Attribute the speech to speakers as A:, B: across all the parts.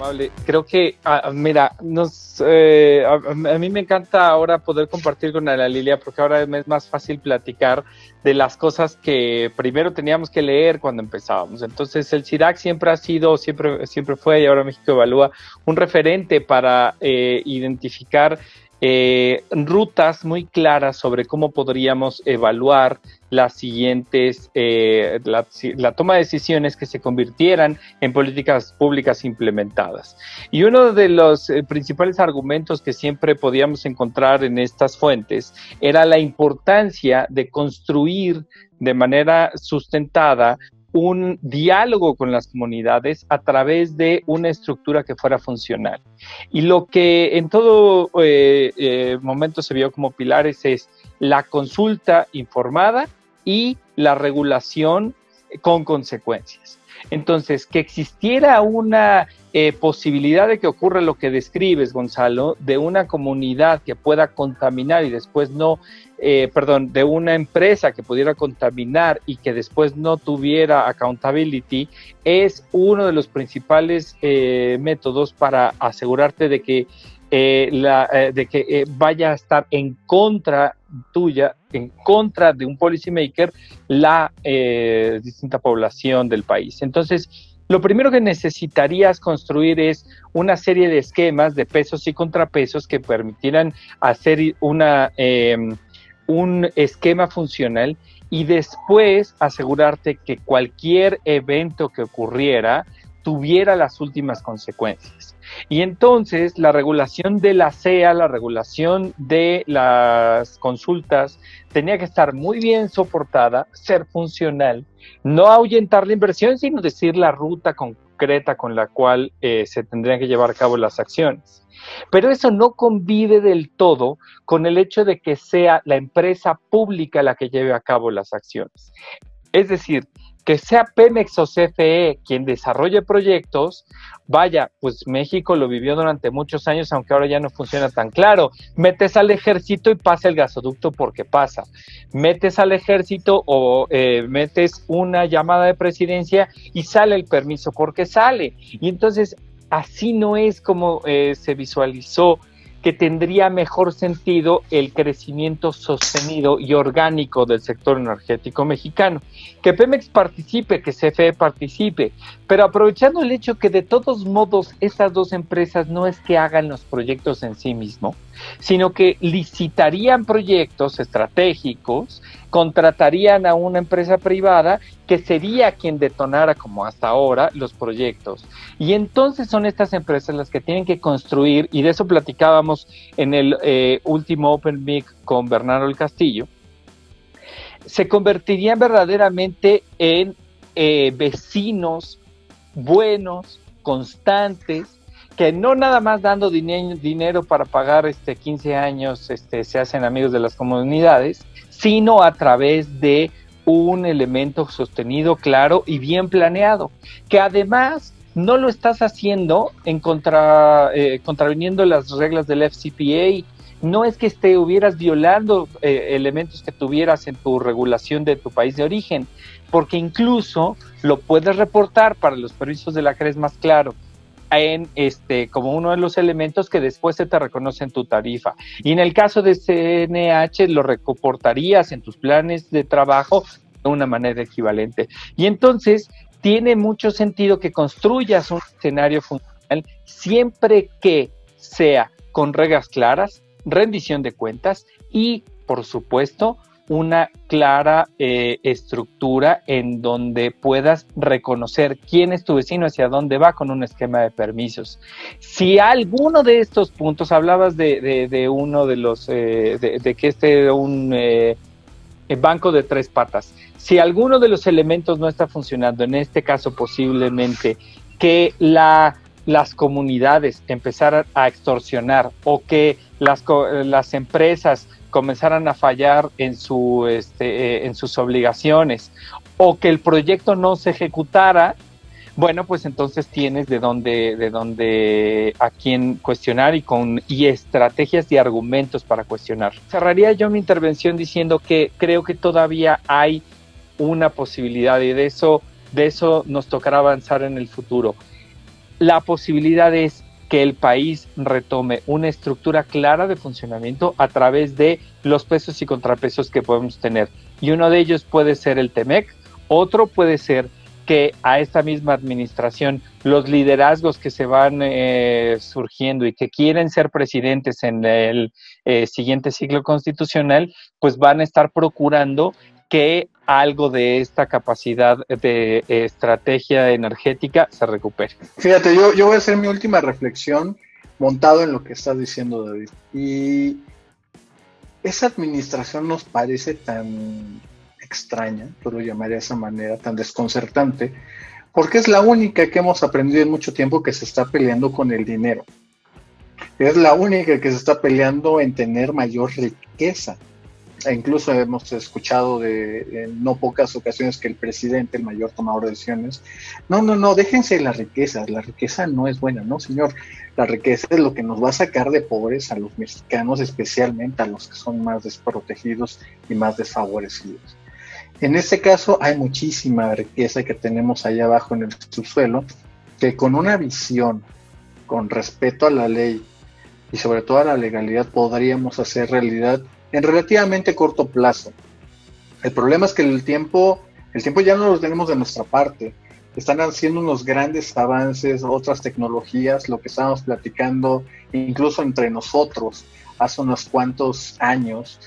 A: amable. Creo que, ah, mira, nos, eh, a, a, mí me encanta ahora poder compartir con Ana Lilia porque ahora es más fácil platicar de las cosas que primero teníamos que leer cuando empezábamos. Entonces, el CIRAC siempre ha sido, siempre, siempre fue y ahora México Evalúa un referente para eh, identificar eh, rutas muy claras sobre cómo podríamos evaluar las siguientes, eh, la, toma de decisiones que se convirtieran en políticas públicas implementadas. Y uno de los eh, principales argumentos que siempre podíamos encontrar en estas fuentes era la importancia de construir de manera sustentada un diálogo con las comunidades a través de una estructura que fuera funcional. Y lo que en todo eh, eh, momento se vio como pilares es la consulta informada y la regulación con consecuencias. Entonces, que existiera una eh, posibilidad de que ocurra lo que describes, Gonzalo, de una comunidad que pueda contaminar y después no, eh, perdón, de una empresa que pudiera contaminar y que después no tuviera accountability, es uno de los principales eh, métodos para asegurarte de que la, de que vaya a estar en contra tuya, en contra de un policymaker, la distinta población del país. Entonces, lo primero que necesitarías construir es una serie de esquemas de pesos y contrapesos que permitieran hacer una, em, un esquema funcional y después asegurarte que cualquier evento que ocurriera tuviera las últimas consecuencias. Y entonces la regulación de la CEA, la regulación de las consultas, tenía que estar muy bien soportada, ser funcional, no ahuyentar la inversión, sino decir la ruta concreta con la cual eh, se tendrían que llevar a cabo las acciones. Pero eso no convive del todo con el hecho de que sea la empresa pública la que lleve a cabo las acciones. Es decir, que sea Pemex o CFE quien desarrolle proyectos, vaya, pues México lo vivió durante muchos años, aunque ahora ya no funciona tan claro. Metes al ejército y pasa el gasoducto porque pasa. Metes al ejército o eh, metes una llamada de presidencia y sale el permiso porque sale. Y entonces así no es como eh, se visualizó que tendría mejor sentido el crecimiento sostenido y orgánico del sector energético mexicano. Que Pemex participe, que CFE participe, pero aprovechando el hecho que de todos modos estas dos empresas no es que hagan los proyectos en sí mismos, sino que licitarían proyectos estratégicos, contratarían a una empresa privada que sería quien detonara, como hasta ahora, los proyectos. Y entonces son estas empresas las que tienen que construir, y de eso platicábamos en el eh, último Open Mic con Bernardo el Castillo, se convertirían verdaderamente en eh, vecinos buenos, constantes, que no nada más dando dinero para pagar este 15 años este, se hacen amigos de las comunidades, sino a través de un elemento sostenido, claro y bien planeado, que además no lo estás haciendo en contra, eh, contraviniendo las reglas del FCPA. No es que esté hubieras violando eh, elementos que tuvieras en tu regulación de tu país de origen, porque incluso lo puedes reportar para los permisos de la CRES más claro en este como uno de los elementos que después se te reconoce en tu tarifa. Y en el caso de CNH lo reportarías en tus planes de trabajo de una manera equivalente. Y entonces tiene mucho sentido que construyas un escenario funcional siempre que sea con reglas claras, rendición de cuentas y, por supuesto, una clara eh, estructura en donde puedas reconocer quién es tu vecino, hacia dónde va con un esquema de permisos. Si alguno de estos puntos, hablabas de, uno de los, eh, de, que este es un eh, banco de tres patas, si alguno de los elementos no está funcionando, en este caso posiblemente que la las comunidades empezaran a extorsionar o que las, las empresas comenzaran a fallar en, su, este, eh, en sus obligaciones o que el proyecto no se ejecutara, bueno, pues entonces tienes de dónde, de dónde a quién cuestionar y con y estrategias y argumentos para cuestionar. Cerraría yo mi intervención diciendo que creo que todavía hay una posibilidad y de eso, de eso nos tocará avanzar en el futuro. la posibilidad es que el país retome una estructura clara de funcionamiento a través de los pesos y contrapesos que podemos tener. Y uno de ellos puede ser el TEMEC, otro puede ser que a esta misma administración los liderazgos que se van eh, surgiendo y que quieren ser presidentes en el eh, siguiente ciclo constitucional, pues van a estar procurando que algo de esta capacidad de estrategia energética se recupere.
B: Fíjate, yo, yo voy a hacer mi última reflexión montado en lo que estás diciendo, David. Y esa administración nos parece tan extraña, por lo llamaría de esa manera, tan desconcertante, porque es la única que hemos aprendido en mucho tiempo que se está peleando con el dinero. Es la única que se está peleando en tener mayor riqueza. E incluso hemos escuchado de en no pocas ocasiones que el presidente, el mayor tomador de decisiones, no, no, no, déjense la riqueza, la riqueza no es buena, no, señor, la riqueza es lo que nos va a sacar de pobres a los mexicanos, especialmente a los que son más desprotegidos y más desfavorecidos. En este caso hay muchísima riqueza que tenemos allá abajo en el subsuelo, que con una visión, con respeto a la ley y sobre todo a la legalidad podríamos hacer realidad en relativamente corto plazo. El problema es que el tiempo, el tiempo ya no lo tenemos de nuestra parte. Están haciendo unos grandes avances, otras tecnologías, lo que estábamos platicando incluso entre nosotros hace unos cuantos años,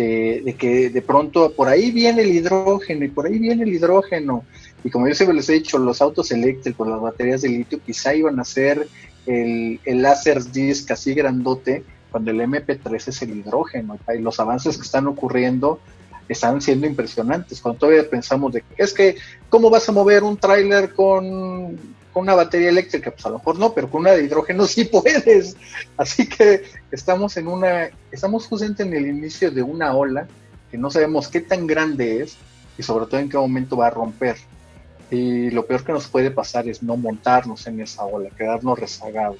B: de, que de pronto por ahí viene el hidrógeno y por ahí viene el hidrógeno. Y como yo siempre les he dicho, los autos eléctricos, las baterías de litio, quizá iban a ser el, el láser disc así grandote cuando el MP3 es el hidrógeno. Y los avances que están ocurriendo están siendo impresionantes. Cuando todavía pensamos de es que, ¿cómo vas a mover un tráiler con, una batería eléctrica? Pues a lo mejor no, pero con una de hidrógeno sí puedes. Así que estamos en una, estamos justamente en el inicio de una ola que no sabemos qué tan grande es y sobre todo en qué momento va a romper. Y lo peor que nos puede pasar es no montarnos en esa ola, quedarnos rezagados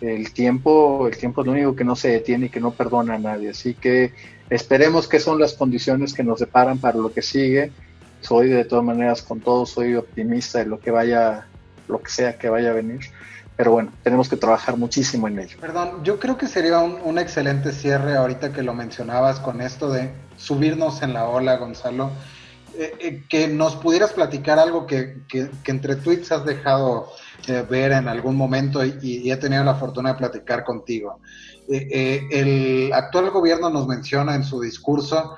B: el tiempo, el tiempo es lo único que no se detiene y que no perdona a nadie. Así que esperemos que son las condiciones que nos deparan para lo que sigue. Soy de todas maneras con todo, soy optimista de lo que vaya, lo que sea que vaya a venir. Pero bueno, tenemos que trabajar muchísimo en ello.
C: Perdón, yo creo que sería un, excelente cierre ahorita que lo mencionabas con esto de subirnos en la ola, Gonzalo. Eh, eh, que nos pudieras platicar algo que, que, entre tweets has dejado ver en algún momento y, he tenido la fortuna de platicar contigo. Eh, el actual gobierno nos menciona en su discurso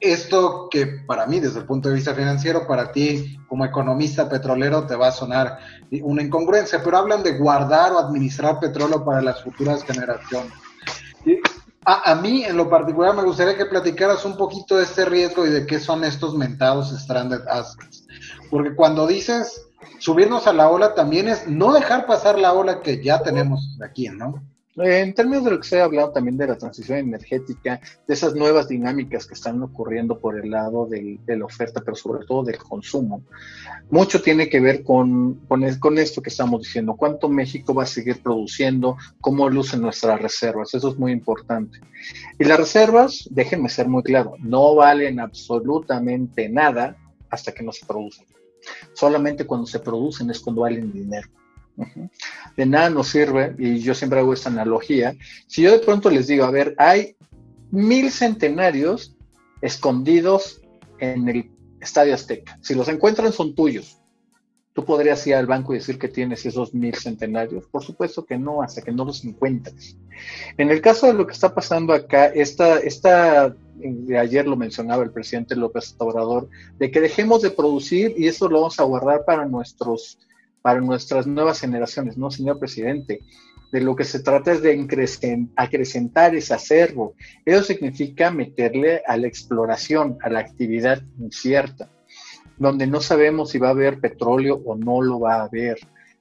C: esto que para mí, desde el punto de vista financiero, para ti como economista petrolero te va a sonar una incongruencia, pero hablan de guardar o administrar petróleo para las futuras generaciones. A, a, mí, en lo particular, me gustaría que platicaras un poquito de este riesgo y de qué son estos mentados stranded assets. Porque cuando dices subirnos a la ola también es no dejar pasar la ola que ya tenemos aquí, ¿no?
B: En términos de lo que se ha hablado también de la transición energética, de esas nuevas dinámicas que están ocurriendo por el lado de la oferta, pero sobre todo del consumo, mucho tiene que ver con, con, esto que estamos diciendo, cuánto México va a seguir produciendo, cómo lucen nuestras reservas, eso es muy importante. Y las reservas, déjenme ser muy claro, no valen absolutamente nada hasta que no se producen. Solamente cuando se producen es cuando valen dinero. De nada nos sirve, y yo siempre hago esta analogía, si yo de pronto les digo, a ver, hay mil centenarios escondidos en el Estadio Azteca. Si los encuentran son tuyos. ¿Tú podrías ir al banco y decir que tienes esos mil centenarios? Por supuesto que no, hasta que no los encuentres. En el caso de lo que está pasando acá, esta, esta de ayer lo mencionaba el presidente López Obrador, de que dejemos de producir y eso lo vamos a guardar para nuestros para nuestras nuevas generaciones, ¿no, señor presidente? De lo que se trata es de acrecentar ese acervo. Eso significa meterle a la exploración, a la actividad incierta donde no sabemos si va a haber petróleo o no lo va a haber.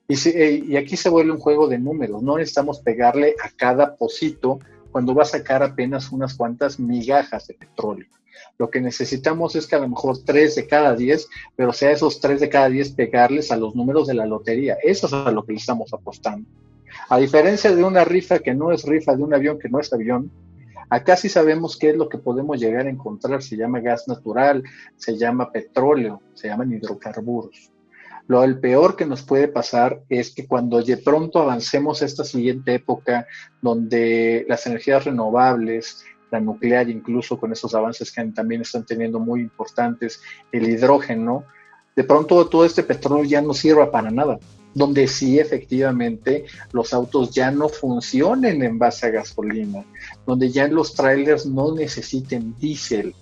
B: Y, eh, y aquí se vuelve un juego de números, no necesitamos pegarle a cada pocito cuando va a sacar apenas unas cuantas migajas de petróleo. Lo que necesitamos es que a lo mejor tres de cada diez, pero sea esos tres de cada diez pegarles a los números de la lotería. Eso es a lo que estamos apostando. A diferencia de una rifa que no es rifa, de un avión que no es avión, Acá sí sabemos qué es lo que podemos llegar a encontrar. Se llama gas natural, se llama petróleo, se llaman hidrocarburos. Lo el peor que nos puede pasar es que cuando de pronto avancemos a esta siguiente época, donde las energías renovables, nuclear, incluso con esos avances que también están teniendo muy importantes, el hidrógeno, de pronto todo este petróleo ya no sirva para nada, donde sí efectivamente los autos ya no funcionen en base a gasolina, donde ya los trailers no necesiten diésel.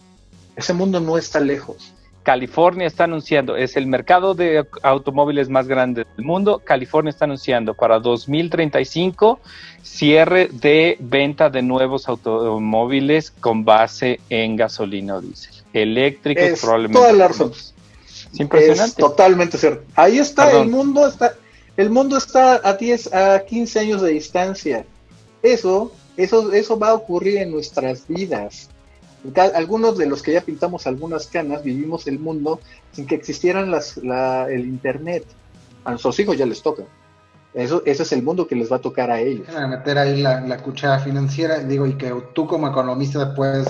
B: Ese mundo no está lejos.
A: California está anunciando, es el mercado de automóviles más grande del mundo. California está anunciando para 2035 cierre de venta de nuevos automóviles con base en gasolina o diésel. Eléctricos
B: es
A: probablemente.
B: Toda la razón.
A: Es impresionante.
B: Es totalmente cierto. Ahí está, el mundo está, el mundo está a 10, a 15 años de distancia. Eso, eso, eso va a ocurrir en nuestras vidas algunos de los que ya pintamos algunas canas vivimos el mundo sin que existieran las, el internet. A nuestros hijos ya les toca. Eso, ese es el mundo que les va a tocar a ellos.
C: meter ahí la, la cuchara financiera, digo, y que tú como economista puedes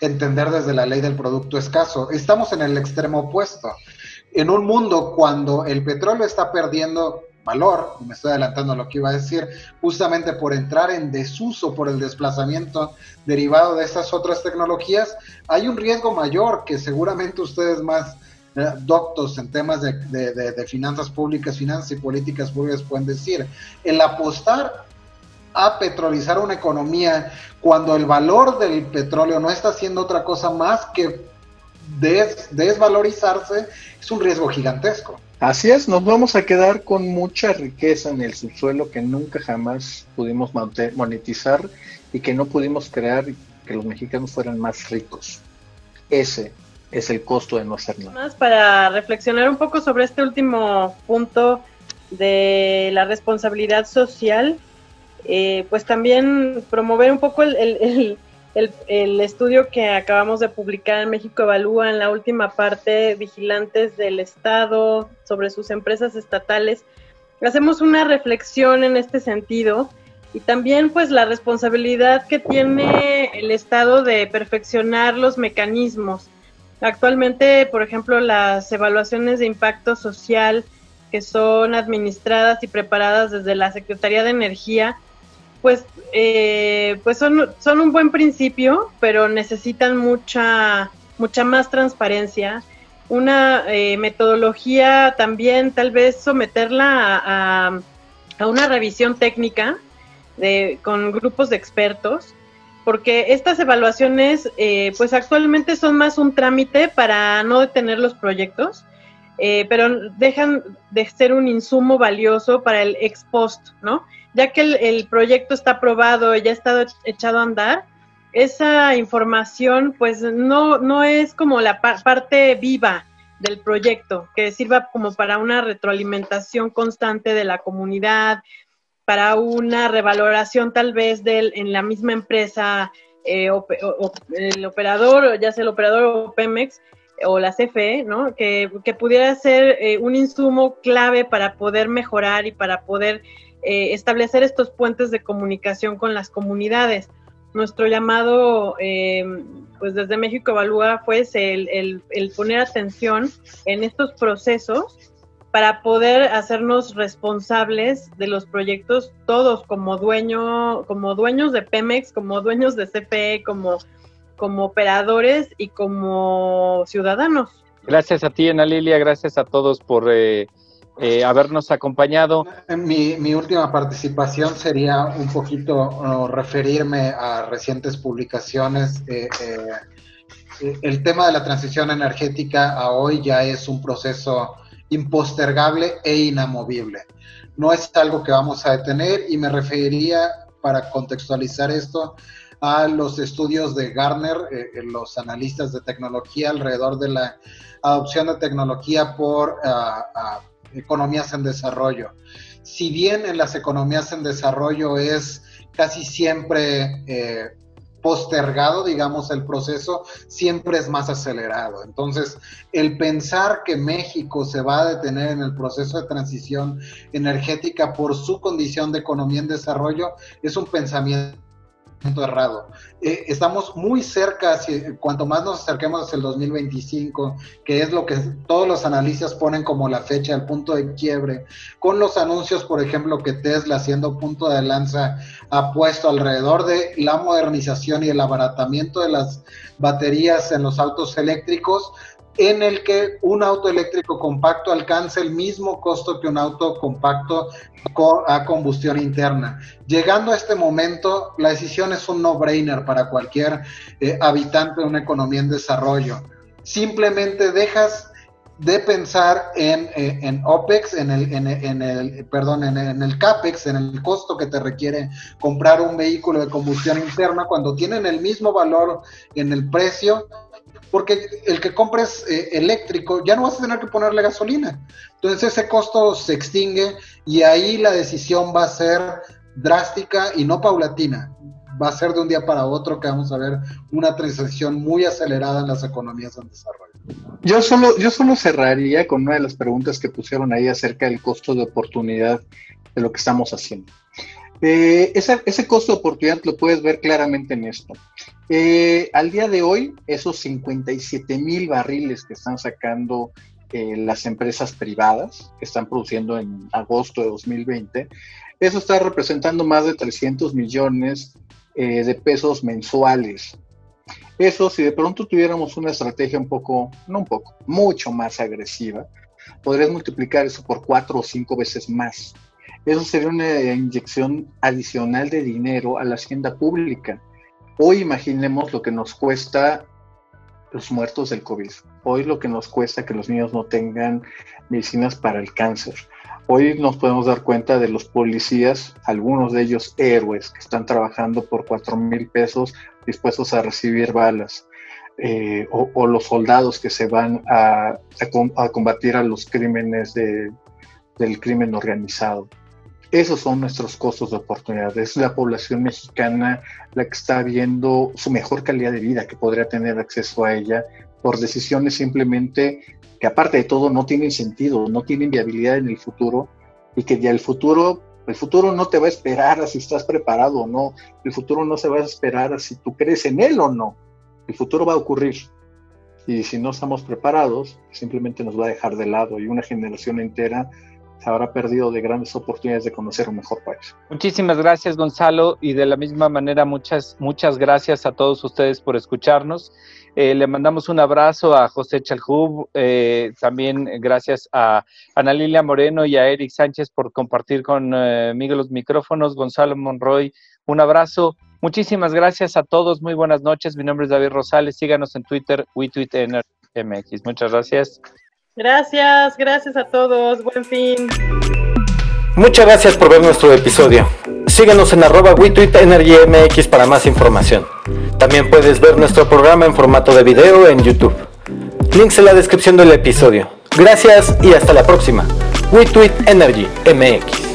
C: entender desde la ley del producto escaso. Estamos en el extremo opuesto. En un mundo cuando el petróleo está perdiendo valor, me estoy adelantando a lo que iba a decir, justamente por entrar en desuso, por el desplazamiento derivado de estas otras tecnologías, hay un riesgo mayor que seguramente ustedes más eh, doctos en temas de, finanzas públicas, finanzas y políticas públicas pueden decir, el apostar a petrolizar una economía cuando el valor del petróleo no está haciendo otra cosa más que desvalorizarse es un riesgo gigantesco.
B: Así es, nos vamos a quedar con mucha riqueza en el subsuelo que nunca jamás pudimos monetizar y que no pudimos crear que los mexicanos fueran más ricos. Ese es el costo de no hacer nada.
D: Más para reflexionar un poco sobre este último punto de la responsabilidad social, eh, pues también promover un poco el el, estudio que acabamos de publicar en México Evalúa en la última parte, Vigilantes del Estado, sobre sus empresas estatales, hacemos una reflexión en este sentido y también pues la responsabilidad que tiene el Estado de perfeccionar los mecanismos. Actualmente, por ejemplo, las evaluaciones de impacto social que son administradas y preparadas desde la Secretaría de Energía, pues, eh, pues son, son un buen principio, pero necesitan mucha, mucha más transparencia, una eh, metodología también, tal vez someterla a, una revisión técnica de, con grupos de expertos, porque estas evaluaciones, eh, pues actualmente son más un trámite para no detener los proyectos, pero dejan de ser un insumo valioso para el ex post, ¿no? Ya que el, proyecto está aprobado, ya ha estado echado a andar, esa información pues no, no es como la parte viva del proyecto, que sirva como para una retroalimentación constante de la comunidad, para una revaloración tal vez del, en la misma empresa, eh, el operador, ya sea el operador o Pemex, o la CFE, ¿no? Que, pudiera ser eh, un insumo clave para poder mejorar y para poder eh, establecer estos puentes de comunicación con las comunidades. Nuestro llamado, eh, pues desde México Evalúa, fue el, poner atención en estos procesos para poder hacernos responsables de los proyectos todos como dueño, como dueños de Pemex, como dueños de CFE, como, como operadores y como ciudadanos.
A: Gracias a ti, Ana Lilia, gracias a todos por eh, eh, habernos acompañado.
C: Mi, mi, última participación sería un poquito referirme a recientes publicaciones. Eh, eh, el tema de la transición energética a hoy ya es un proceso impostergable e inamovible. No es algo que vamos a detener y me referiría, para contextualizar esto, a los estudios de Garner, los analistas de tecnología alrededor de la adopción de tecnología por uh, economías en desarrollo. Si bien en las economías en desarrollo es casi siempre eh, postergado, digamos, el proceso, siempre es más acelerado. Entonces, el pensar que México se va a detener en el proceso de transición energética por su condición de economía en desarrollo es un pensamiento errado. Eh, estamos muy cerca, si, cuanto más nos acerquemos hacia el 2025, que es lo que todos los analistas ponen como la fecha, el punto de quiebre, con los anuncios, por ejemplo, que Tesla, siendo punto de lanza, ha puesto alrededor de la modernización y el abaratamiento de las baterías en los autos eléctricos, en el que un auto eléctrico compacto alcanza el mismo costo que un auto compacto a combustión interna. Llegando a este momento, la decisión es un no-brainer para cualquier eh, habitante de una economía en desarrollo. Simplemente dejas de pensar en, eh, OPEX, en el, en, el perdón, en, el CAPEX, en el costo que te requiere comprar un vehículo de combustión interna, cuando tienen el mismo valor en el precio porque el que compres eh, eléctrico ya no vas a tener que ponerle gasolina. Entonces ese costo se extingue y ahí la decisión va a ser drástica y no paulatina. Va a ser de un día para otro que vamos a ver una transición muy acelerada en las economías en desarrollo.
B: Yo solo, yo solo cerraría con una de las preguntas que pusieron ahí acerca del costo de oportunidad de lo que estamos haciendo. Eh, ese costo de oportunidad lo puedes ver claramente en esto. Eh, al día de hoy, esos 57 mil barriles que están sacando eh, las empresas privadas, que están produciendo en agosto de 2020, eso está representando más de 300 millones de pesos mensuales. Eso, si de pronto tuviéramos una estrategia un poco, no un poco, mucho más agresiva, podrías multiplicar eso por cuatro o cinco veces más. Eso sería una inyección adicional de dinero a la hacienda pública. Hoy imaginemos lo que nos cuesta los muertos del COVID. Hoy lo que nos cuesta que los niños no tengan medicinas para el cáncer. Hoy nos podemos dar cuenta de los policías, algunos de ellos héroes, que están trabajando por cuatro mil pesos dispuestos a recibir balas. Eh, o, los soldados que se van a, combatir a los crímenes del crimen organizado. Esos son nuestros costos de oportunidad. Es la población mexicana la que está viendo su mejor calidad de vida, que podría tener acceso a ella por decisiones simplemente que aparte de todo no tienen sentido, no tienen viabilidad en el futuro y que ya el futuro, el futuro no te va a esperar a si estás preparado o no, el futuro no se va a esperar a si tú crees en él o no, el futuro va a ocurrir. Y si no estamos preparados, simplemente nos va a dejar de lado y una generación entera se habrá perdido de grandes oportunidades de conocer un mejor país.
A: Muchísimas gracias, Gonzalo, y de la misma manera muchas, muchas gracias a todos ustedes por escucharnos. Eh, le mandamos un abrazo a José Chalhub, eh, también gracias a Ana Lilia Moreno y a Eric Sánchez por compartir conmigo los micrófonos. Gonzalo Monroy, un abrazo. Muchísimas gracias a todos, muy buenas noches. Mi nombre es David Rosales, síganos en Twitter, WeTweetMX. Muchas gracias.
D: Gracias, gracias a todos. Buen fin.
E: Muchas gracias por ver nuestro episodio. Síguenos en arroba MX para más información. También puedes ver nuestro programa en formato de video en YouTube. Links en la descripción del episodio. Gracias y hasta la próxima. WeTweet Energy MX.